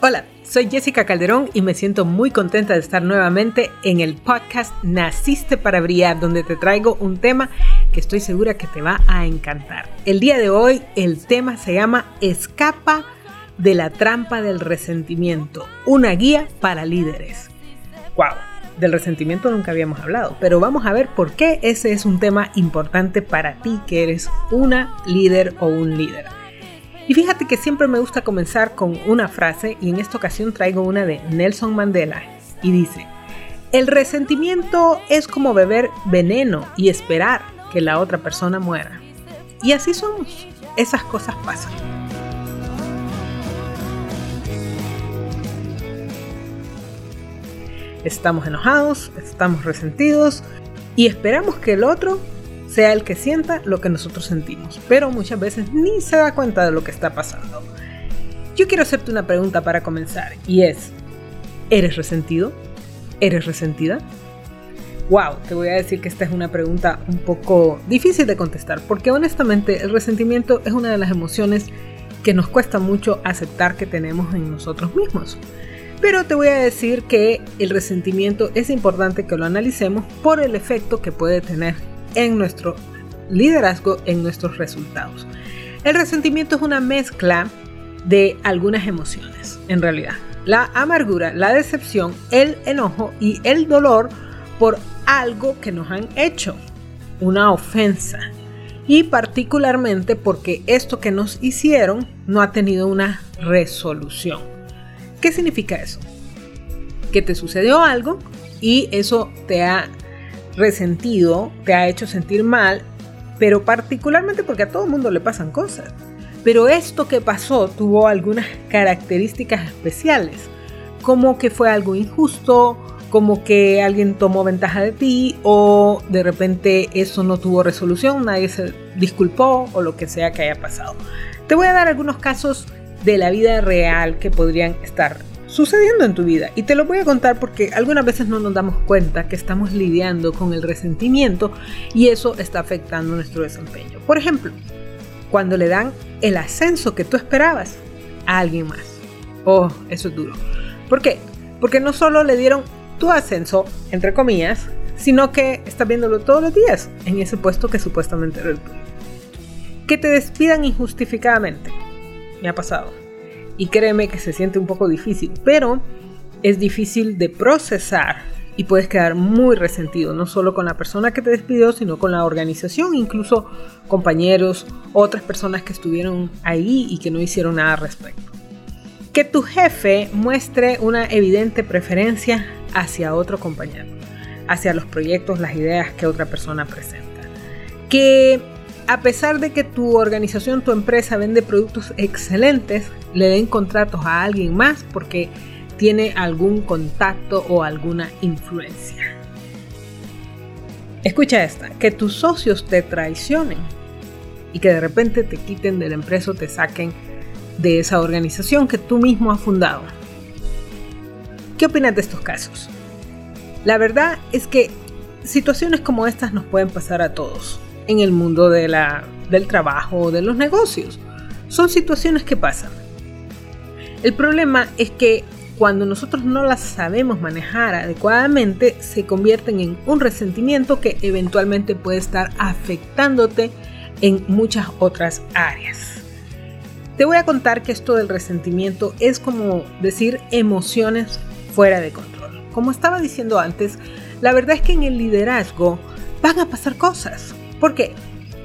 Hola, soy Jessica Calderón y me siento muy contenta de estar nuevamente en el podcast Naciste para Brillar, donde te traigo un tema que estoy segura que te va a encantar. El día de hoy el tema se llama Escapa de la trampa del resentimiento, una guía para líderes. ¡Wow! Del resentimiento nunca habíamos hablado, pero vamos a ver por qué ese es un tema importante para ti que eres una líder o un líder. Y fíjate que siempre me gusta comenzar con una frase y en esta ocasión traigo una de Nelson Mandela y dice, el resentimiento es como beber veneno y esperar que la otra persona muera. Y así somos, esas cosas pasan. Estamos enojados, estamos resentidos y esperamos que el otro sea el que sienta lo que nosotros sentimos, pero muchas veces ni se da cuenta de lo que está pasando. Yo quiero hacerte una pregunta para comenzar y es, ¿eres resentido? ¿Eres resentida? Wow, te voy a decir que esta es una pregunta un poco difícil de contestar, porque honestamente el resentimiento es una de las emociones que nos cuesta mucho aceptar que tenemos en nosotros mismos. Pero te voy a decir que el resentimiento es importante que lo analicemos por el efecto que puede tener en nuestro liderazgo, en nuestros resultados. El resentimiento es una mezcla de algunas emociones, en realidad. La amargura, la decepción, el enojo y el dolor por algo que nos han hecho, una ofensa. Y particularmente porque esto que nos hicieron no ha tenido una resolución. ¿Qué significa eso? Que te sucedió algo y eso te ha resentido, te ha hecho sentir mal, pero particularmente porque a todo el mundo le pasan cosas. Pero esto que pasó tuvo algunas características especiales, como que fue algo injusto, como que alguien tomó ventaja de ti o de repente eso no tuvo resolución, nadie se disculpó o lo que sea que haya pasado. Te voy a dar algunos casos de la vida real que podrían estar sucediendo en tu vida. Y te lo voy a contar porque algunas veces no nos damos cuenta que estamos lidiando con el resentimiento y eso está afectando nuestro desempeño. Por ejemplo, cuando le dan el ascenso que tú esperabas a alguien más. Oh, eso es duro. ¿Por qué? Porque no solo le dieron tu ascenso, entre comillas, sino que estás viéndolo todos los días en ese puesto que supuestamente era el tuyo. Que te despidan injustificadamente. Me ha pasado y créeme que se siente un poco difícil, pero es difícil de procesar y puedes quedar muy resentido, no solo con la persona que te despidió, sino con la organización, incluso compañeros, otras personas que estuvieron ahí y que no hicieron nada al respecto. Que tu jefe muestre una evidente preferencia hacia otro compañero, hacia los proyectos, las ideas que otra persona presenta. Que a pesar de que tu organización, tu empresa vende productos excelentes, le den contratos a alguien más porque tiene algún contacto o alguna influencia. Escucha esta, que tus socios te traicionen y que de repente te quiten de la empresa o te saquen de esa organización que tú mismo has fundado. ¿Qué opinas de estos casos? La verdad es que situaciones como estas nos pueden pasar a todos en el mundo de la, del trabajo o de los negocios. Son situaciones que pasan. El problema es que cuando nosotros no las sabemos manejar adecuadamente, se convierten en un resentimiento que eventualmente puede estar afectándote en muchas otras áreas. Te voy a contar que esto del resentimiento es como decir emociones fuera de control. Como estaba diciendo antes, la verdad es que en el liderazgo van a pasar cosas. ¿Por qué?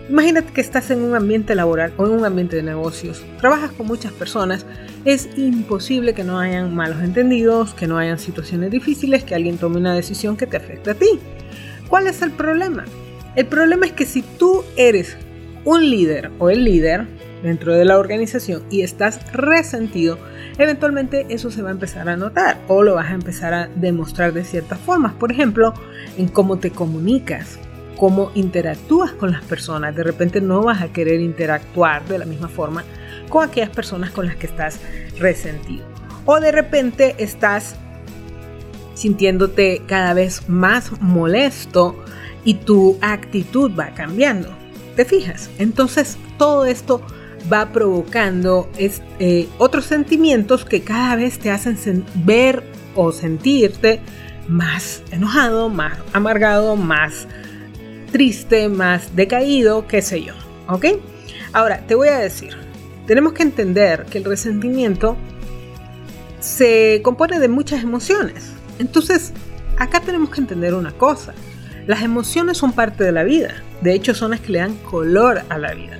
Imagínate que estás en un ambiente laboral o en un ambiente de negocios, trabajas con muchas personas, es imposible que no hayan malos entendidos, que no hayan situaciones difíciles, que alguien tome una decisión que te afecte a ti. ¿Cuál es el problema? El problema es que si tú eres un líder o el líder dentro de la organización y estás resentido, eventualmente eso se va a empezar a notar o lo vas a empezar a demostrar de ciertas formas. Por ejemplo, en cómo te comunicas, cómo interactúas con las personas. De repente no vas a querer interactuar de la misma forma con aquellas personas con las que estás resentido. O de repente estás sintiéndote cada vez más molesto y tu actitud va cambiando. ¿Te fijas? Entonces todo esto va provocando eh, otros sentimientos que cada vez te hacen ver o sentirte más enojado, más amargado, más triste, más decaído, qué sé yo. ¿Ok? Ahora, te voy a decir, tenemos que entender que el resentimiento se compone de muchas emociones. Entonces, acá tenemos que entender una cosa. Las emociones son parte de la vida. De hecho, son las que le dan color a la vida.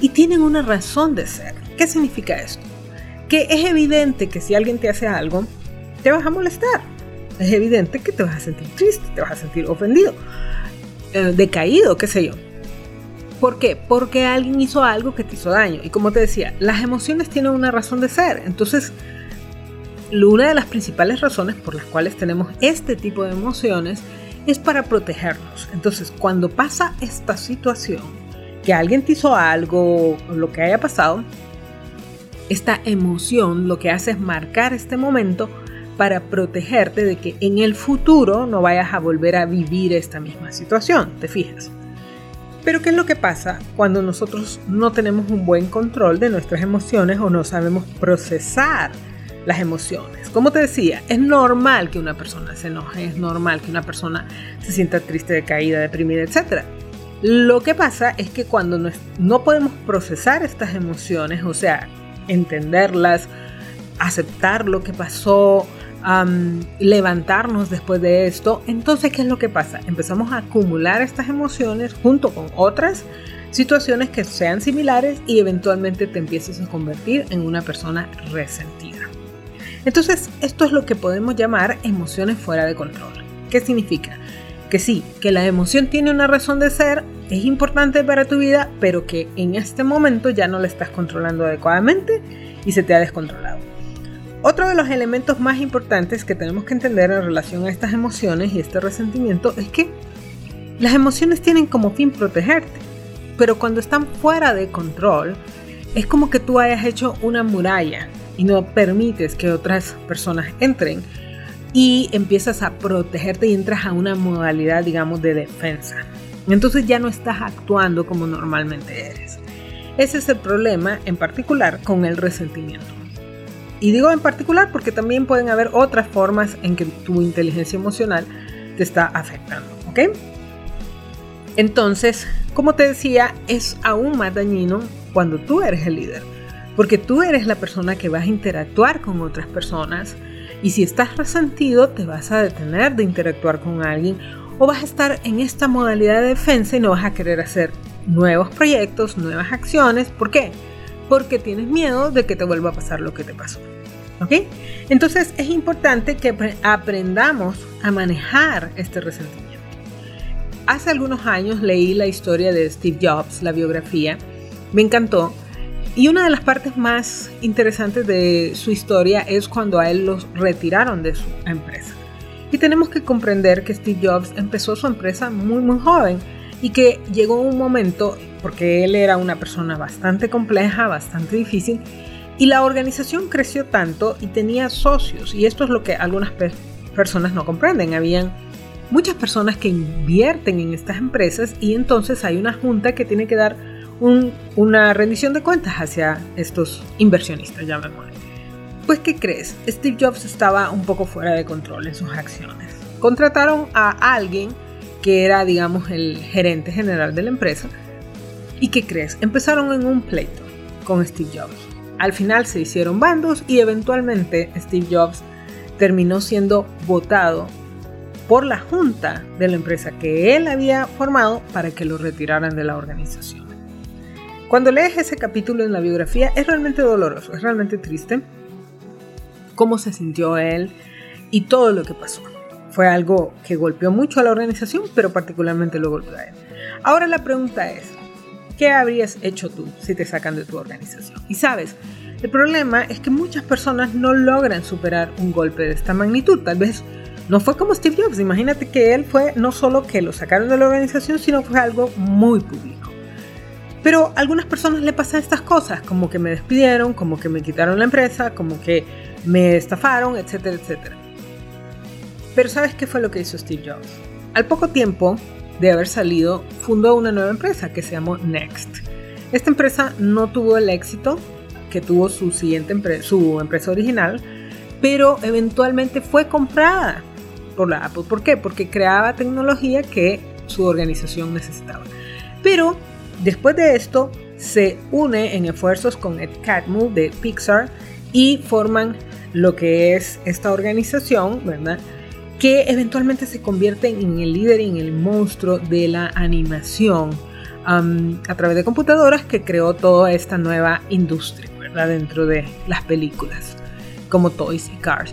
Y tienen una razón de ser. ¿Qué significa esto? Que es evidente que si alguien te hace algo, te vas a molestar. Es evidente que te vas a sentir triste, te vas a sentir ofendido, eh, decaído, qué sé yo. ¿Por qué? Porque alguien hizo algo que te hizo daño. Y como te decía, las emociones tienen una razón de ser. Entonces, una de las principales razones por las cuales tenemos este tipo de emociones es para protegernos. Entonces, cuando pasa esta situación, que alguien te hizo algo, o lo que haya pasado, esta emoción lo que hace es marcar este momento para protegerte de que en el futuro no vayas a volver a vivir esta misma situación, ¿te fijas? Pero ¿qué es lo que pasa cuando nosotros no tenemos un buen control de nuestras emociones o no sabemos procesar las emociones? Como te decía, es normal que una persona se enoje, es normal que una persona se sienta triste, decaída, deprimida, etc. Lo que pasa es que cuando no, podemos procesar estas emociones, o sea, entenderlas, aceptar lo que pasó, levantarnos después de esto, entonces, ¿qué es lo que pasa? Empezamos a acumular estas emociones junto con otras situaciones que sean similares y eventualmente te empiezas a convertir en una persona resentida. Entonces, esto es lo que podemos llamar emociones fuera de control. ¿Qué significa? Que sí, que la emoción tiene una razón de ser, es importante para tu vida, pero que en este momento ya no la estás controlando adecuadamente y se te ha descontrolado. Otro de los elementos más importantes que tenemos que entender en relación a estas emociones y este resentimiento es que las emociones tienen como fin protegerte, pero cuando están fuera de control, es como que tú hayas hecho una muralla y no permites que otras personas entren y empiezas a protegerte y entras a una modalidad, digamos, de defensa. Entonces ya no estás actuando como normalmente eres. Ese es el problema en particular con el resentimiento. Y digo en particular porque también pueden haber otras formas en que tu inteligencia emocional te está afectando, ¿ok? Entonces, como te decía, es aún más dañino cuando tú eres el líder, porque tú eres la persona que vas a interactuar con otras personas y si estás resentido te vas a detener de interactuar con alguien o vas a estar en esta modalidad de defensa y no vas a querer hacer nuevos proyectos, nuevas acciones. ¿Por qué? Porque tienes miedo de que te vuelva a pasar lo que te pasó. Entonces es importante que aprendamos a manejar este resentimiento. Hace algunos años leí la historia de Steve Jobs, la biografía, me encantó. Y una de las partes más interesantes de su historia es cuando a él los retiraron de su empresa. Y tenemos que comprender que Steve Jobs empezó su empresa muy muy joven y que llegó un momento, porque él era una persona bastante compleja, bastante difícil, y la organización creció tanto y tenía socios, y esto es lo que algunas personas no comprenden. Habían muchas personas que invierten en estas empresas y entonces hay una junta que tiene que dar una rendición de cuentas hacia estos inversionistas, llamémosle. Pues, ¿qué crees? Steve Jobs estaba un poco fuera de control en sus acciones. Contrataron a alguien que era, digamos, el gerente general de la empresa. ¿Y qué crees? Empezaron en un pleito con Steve Jobs al final se hicieron bandos y eventualmente Steve Jobs terminó siendo votado por la junta de la empresa que él había formado para que lo retiraran de la organización. Cuando lees ese capítulo en la biografía es realmente doloroso, es realmente triste cómo se sintió él y todo lo que pasó. Fue algo que golpeó mucho a la organización, pero particularmente lo golpeó a él. Ahora la pregunta es, ¿Qué habrías hecho tú si te sacan de tu organización? Y sabes, el problema es que muchas personas no logran superar un golpe de esta magnitud. Tal vez no fue como Steve Jobs. Imagínate que él fue no solo que lo sacaron de la organización, sino fue algo muy público. Pero a algunas personas le pasan estas cosas, como que me despidieron, como que me quitaron la empresa, como que me estafaron, etcétera, etcétera. Pero ¿sabes qué fue lo que hizo Steve Jobs? Al poco tiempo, de haber salido, fundó una nueva empresa que se llamó Next. Esta empresa no tuvo el éxito que tuvo su siguiente su empresa original, pero eventualmente fue comprada por la Apple. ¿Por qué? Porque creaba tecnología que su organización necesitaba. Pero después de esto se une en esfuerzos con Ed Catmull de Pixar y forman lo que es esta organización, ¿verdad? Que eventualmente se convierte en el líder y en el monstruo de la animación a través de computadoras que creó toda esta nueva industria. Dentro de las películas, como Toys y Cars.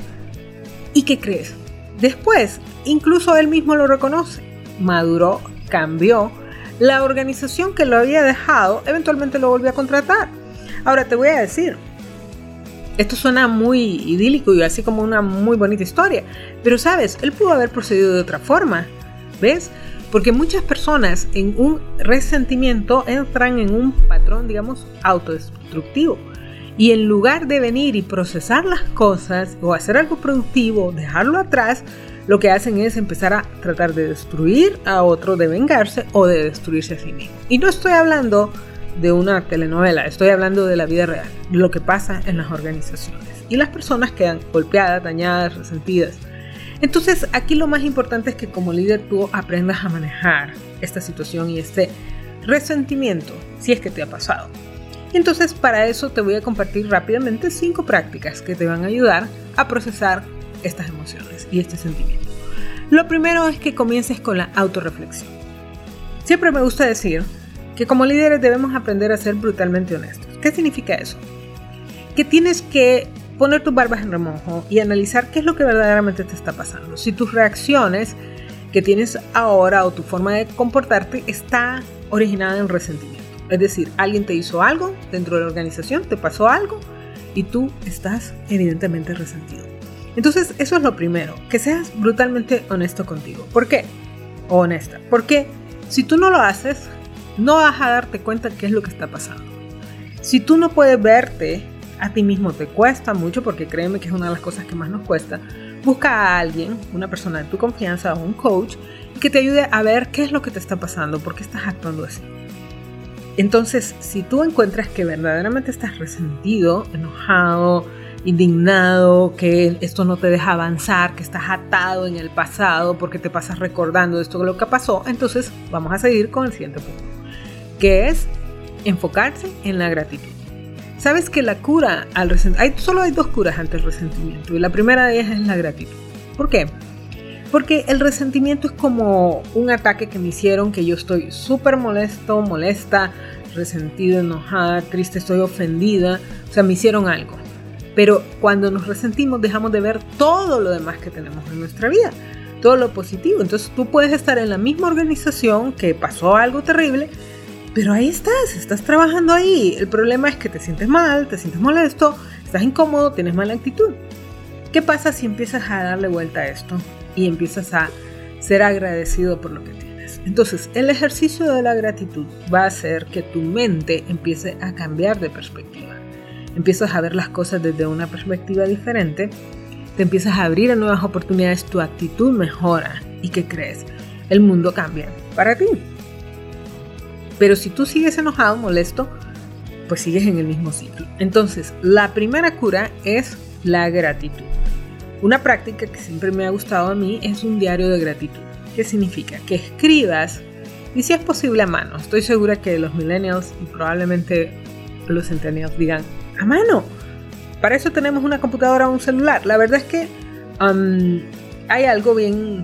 ¿Y qué crees? Después, incluso él mismo lo reconoce, maduró, cambió, la organización que lo había dejado eventualmente lo volvió a contratar. Ahora te voy a decir, esto suena muy idílico y así como una muy bonita historia, pero sabes, él pudo haber procedido de otra forma, ¿ves? Porque muchas personas en un resentimiento entran en un patrón, digamos, autodestructivo. Y en lugar de venir y procesar las cosas o hacer algo productivo, dejarlo atrás, lo que hacen es empezar a tratar de destruir a otro, de vengarse o de destruirse a sí mismo. Y no estoy hablando de una telenovela, estoy hablando de la vida real, lo que pasa en las organizaciones. Y las personas quedan golpeadas, dañadas, resentidas. Entonces aquí lo más importante es que como líder tú aprendas a manejar esta situación y este resentimiento, si es que te ha pasado. Entonces para eso te voy a compartir rápidamente cinco prácticas que te van a ayudar a procesar estas emociones y este sentimiento. Lo primero es que comiences con la autorreflexión. Siempre me gusta decir que como líderes debemos aprender a ser brutalmente honestos. ¿Qué significa eso? Que tienes que poner tus barbas en remojo y analizar qué es lo que verdaderamente te está pasando. Si tus reacciones que tienes ahora o tu forma de comportarte está originada en resentimiento. Es decir, alguien te hizo algo dentro de la organización, te pasó algo y tú estás evidentemente resentido. Entonces, eso es lo primero, que seas brutalmente honesto contigo. ¿Por qué? O honesta. Porque si tú no lo haces, no vas a darte cuenta qué es lo que está pasando. Si tú no puedes verte a ti mismo, te cuesta mucho, porque créeme que es una de las cosas que más nos cuesta, busca a alguien, una persona de tu confianza o un coach, que te ayude a ver qué es lo que te está pasando, por qué estás actuando así. Entonces, si tú encuentras que verdaderamente estás resentido, enojado, indignado, que esto no te deja avanzar, que estás atado en el pasado porque te pasas recordando esto lo que pasó, entonces vamos a seguir con el siguiente punto, que es enfocarse en la gratitud. Sabes que la cura al resentimiento, solo hay dos curas ante el resentimiento y la primera de ellas es la gratitud. ¿Por qué? Porque el resentimiento es como un ataque que me hicieron, que yo estoy súper molesto, molesta, resentido, enojada, triste, estoy ofendida. O sea, me hicieron algo. Pero cuando nos resentimos dejamos de ver todo lo demás que tenemos en nuestra vida, todo lo positivo. Entonces tú puedes estar en la misma organización que pasó algo terrible, pero ahí estás, estás trabajando ahí. El problema es que te sientes mal, te sientes molesto, estás incómodo, tienes mala actitud. ¿Qué pasa si empiezas a darle vuelta a esto? y empiezas a ser agradecido por lo que tienes. Entonces, el ejercicio de la gratitud va a hacer que tu mente empiece a cambiar de perspectiva. Empiezas a ver las cosas desde una perspectiva diferente, te empiezas a abrir a nuevas oportunidades, tu actitud mejora y ¿qué crees? El mundo cambia para ti. Pero si tú sigues enojado, molesto, pues sigues en el mismo ciclo. Entonces, la primera cura es la gratitud. Una práctica que siempre me ha gustado a mí es un diario de gratitud. ¿Qué significa? Que escribas, y si es posible a mano, estoy segura que los millennials y probablemente los centennials digan, a mano. Para eso tenemos una computadora o un celular. La verdad es que um, hay algo bien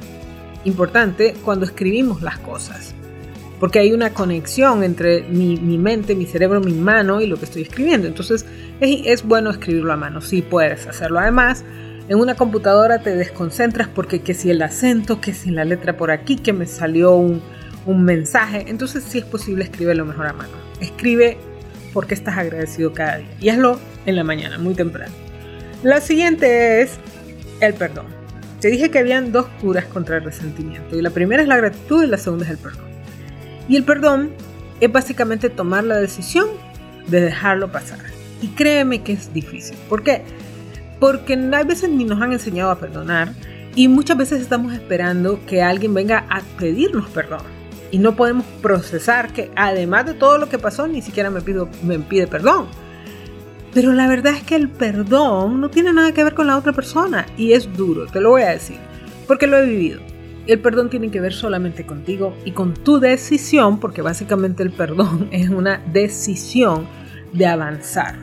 importante cuando escribimos las cosas. Porque hay una conexión entre mi, mente, mi cerebro, mi mano y lo que estoy escribiendo. Entonces es, es bueno escribirlo a mano. Si puedes hacerlo además en una computadora te desconcentras porque que si el acento, que si la letra por aquí, que me salió un, mensaje. Entonces sí es posible escribirlo mejor a mano. Escribe porque estás agradecido cada día. Y hazlo en la mañana, muy temprano. La siguiente es el perdón. Te dije que habían dos curas contra el resentimiento. Y la primera es la gratitud y la segunda es el perdón. Y el perdón es básicamente tomar la decisión de dejarlo pasar. Y créeme que es difícil. ¿Por qué? porque a veces ni nos han enseñado a perdonar y muchas veces estamos esperando que alguien venga a pedirnos perdón. y no podemos procesar que además de todo lo que pasó, ni siquiera me, pido, me pide perdón. Pero la verdad es que el perdón no tiene nada que ver con la otra persona y es duro, te lo voy a decir, porque lo he vivido. El perdón tiene que ver solamente contigo y con tu decisión, porque básicamente el perdón es una decisión de avanzar,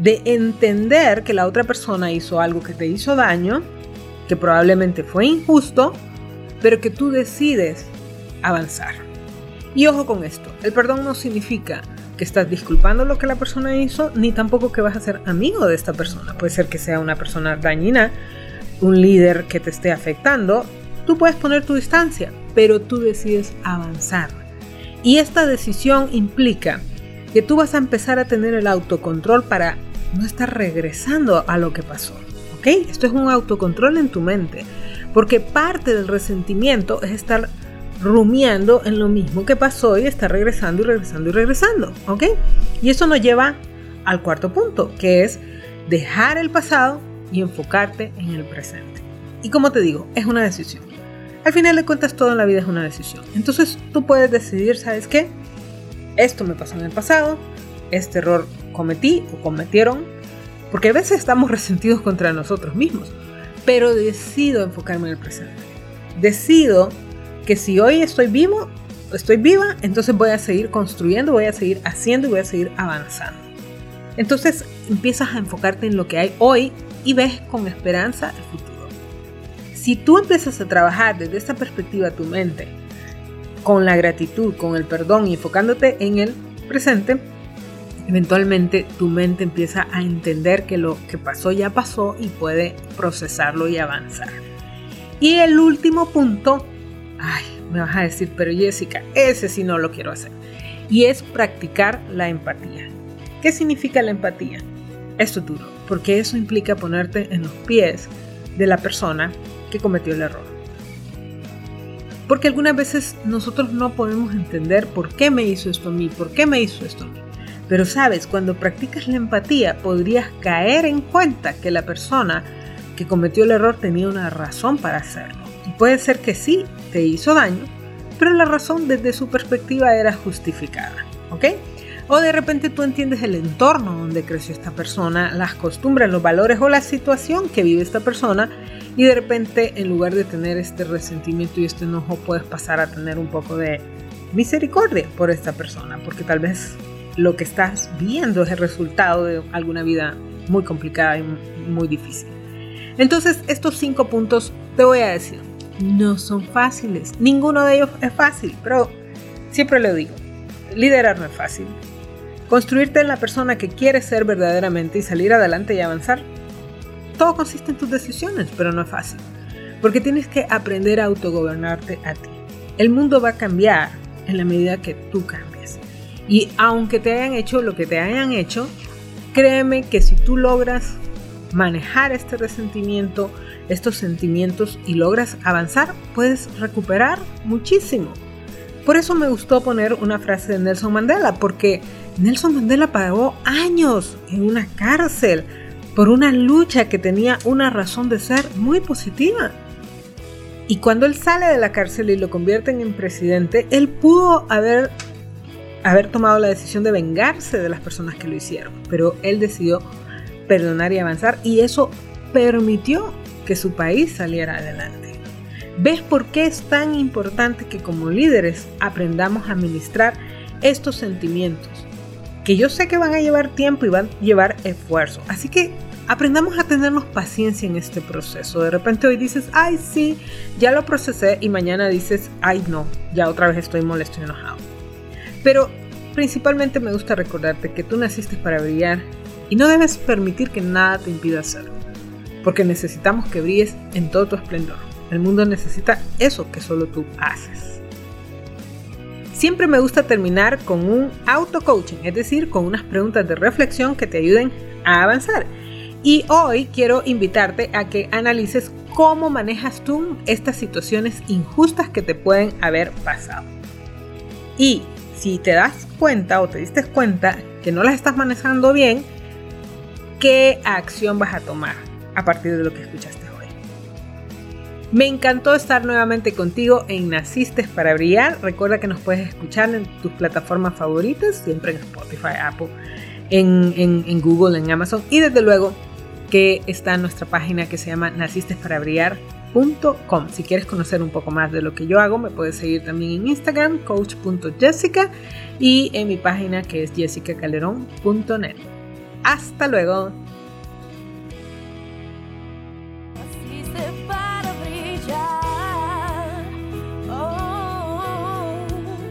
de entender que la otra persona hizo algo que te hizo daño, que probablemente fue injusto, pero que tú decides avanzar. Y ojo con esto, el perdón no significa que estás disculpando lo que la persona hizo, ni tampoco que vas a ser amigo de esta persona. Puede ser que sea una persona dañina, un líder que te esté afectando. Tú puedes poner tu distancia, pero tú decides avanzar. Y esta decisión implica que tú vas a empezar a tener el autocontrol para no estar regresando a lo que pasó. ¿Ok? Esto es un autocontrol en tu mente. Porque parte del resentimiento es estar rumiando en lo mismo que pasó y está regresando y regresando y regresando, ¿ok? Y eso nos lleva al cuarto punto, que es dejar el pasado y enfocarte en el presente. Y como te digo, es una decisión. Al final de cuentas, todo en la vida es una decisión. Entonces tú puedes decidir, ¿sabes qué? Esto me pasó en el pasado, este error cometí o cometieron, porque a veces estamos resentidos contra nosotros mismos, pero decido enfocarme en el presente. Decido que si hoy estoy vivo, estoy viva, entonces voy a seguir construyendo, voy a seguir haciendo y voy a seguir avanzando. Entonces empiezas a enfocarte en lo que hay hoy y ves con esperanza el futuro. Si tú empiezas a trabajar desde esta perspectiva tu mente, con la gratitud, con el perdón y enfocándote en el presente, eventualmente tu mente empieza a entender que lo que pasó ya pasó y puede procesarlo y avanzar. Y el último punto ay, me vas a decir, pero Jessica, ese sí no lo quiero hacer. Y es practicar la empatía. ¿Qué significa la empatía? Esto es duro, porque eso implica ponerte en los pies de la persona que cometió el error. Porque algunas veces nosotros no podemos entender por qué me hizo esto a mí, por qué me hizo esto a mí. Pero sabes, cuando practicas la empatía podrías caer en cuenta que la persona que cometió el error tenía una razón para hacerlo. Y puede ser que sí, te hizo daño, pero la razón desde su perspectiva era justificada, ¿ok? O de repente tú entiendes el entorno donde creció esta persona, las costumbres, los valores o la situación que vive esta persona y de repente en lugar de tener este resentimiento y este enojo puedes pasar a tener un poco de misericordia por esta persona, porque tal vez lo que estás viendo es el resultado de alguna vida muy complicada y muy difícil. Entonces estos cinco puntos te voy a decir no son fáciles. Ninguno de ellos es fácil, pero siempre lo digo, liderar no es fácil. Construirte en la persona que quieres ser verdaderamente y salir adelante y avanzar, todo consiste en tus decisiones, pero no es fácil. Porque tienes que aprender a autogobernarte a ti. El mundo va a cambiar en la medida que tú cambies. Y aunque te hayan hecho lo que te hayan hecho, créeme que si tú logras manejar este resentimiento, estos sentimientos y logras avanzar, puedes recuperar muchísimo. Por eso me gustó poner una frase de Nelson Mandela, porque Nelson Mandela pagó años en una cárcel por una lucha que tenía una razón de ser muy positiva. Y cuando él sale de la cárcel y lo convierten en presidente, él pudo haber, haber tomado la decisión de vengarse de las personas que lo hicieron, pero él decidió perdonar y avanzar y eso permitió que su país saliera adelante. ¿Ves por qué es tan importante que como líderes aprendamos a administrar estos sentimientos? Que yo sé que van a llevar tiempo y van a llevar esfuerzo. Así que aprendamos a tenernos paciencia en este proceso. De repente hoy dices, ay sí, ya lo procesé y mañana dices, ay no, ya otra vez estoy molesto y enojado. Pero principalmente me gusta recordarte que tú naciste para brillar y no debes permitir que nada te impida hacerlo, porque necesitamos que brilles en todo tu esplendor. El mundo necesita eso que solo tú haces. Siempre me gusta terminar con un auto-coaching, es decir, con unas preguntas de reflexión que te ayuden a avanzar. Y hoy quiero invitarte a que analices cómo manejas tú estas situaciones injustas que te pueden haber pasado. Y si te das cuenta o te diste cuenta que no las estás manejando bien, qué acción vas a tomar a partir de lo que escuchaste. Me encantó estar nuevamente contigo en Naciste para Brillar. Recuerda que nos puedes escuchar en tus plataformas favoritas, siempre en Spotify, Apple, en, Google, en Amazon y desde luego que está en nuestra página que se llama nacistesparabrillar.com. Si quieres conocer un poco más de lo que yo hago, me puedes seguir también en Instagram, coach.jessica, y en mi página que es jessicacalderón.net. Hasta luego.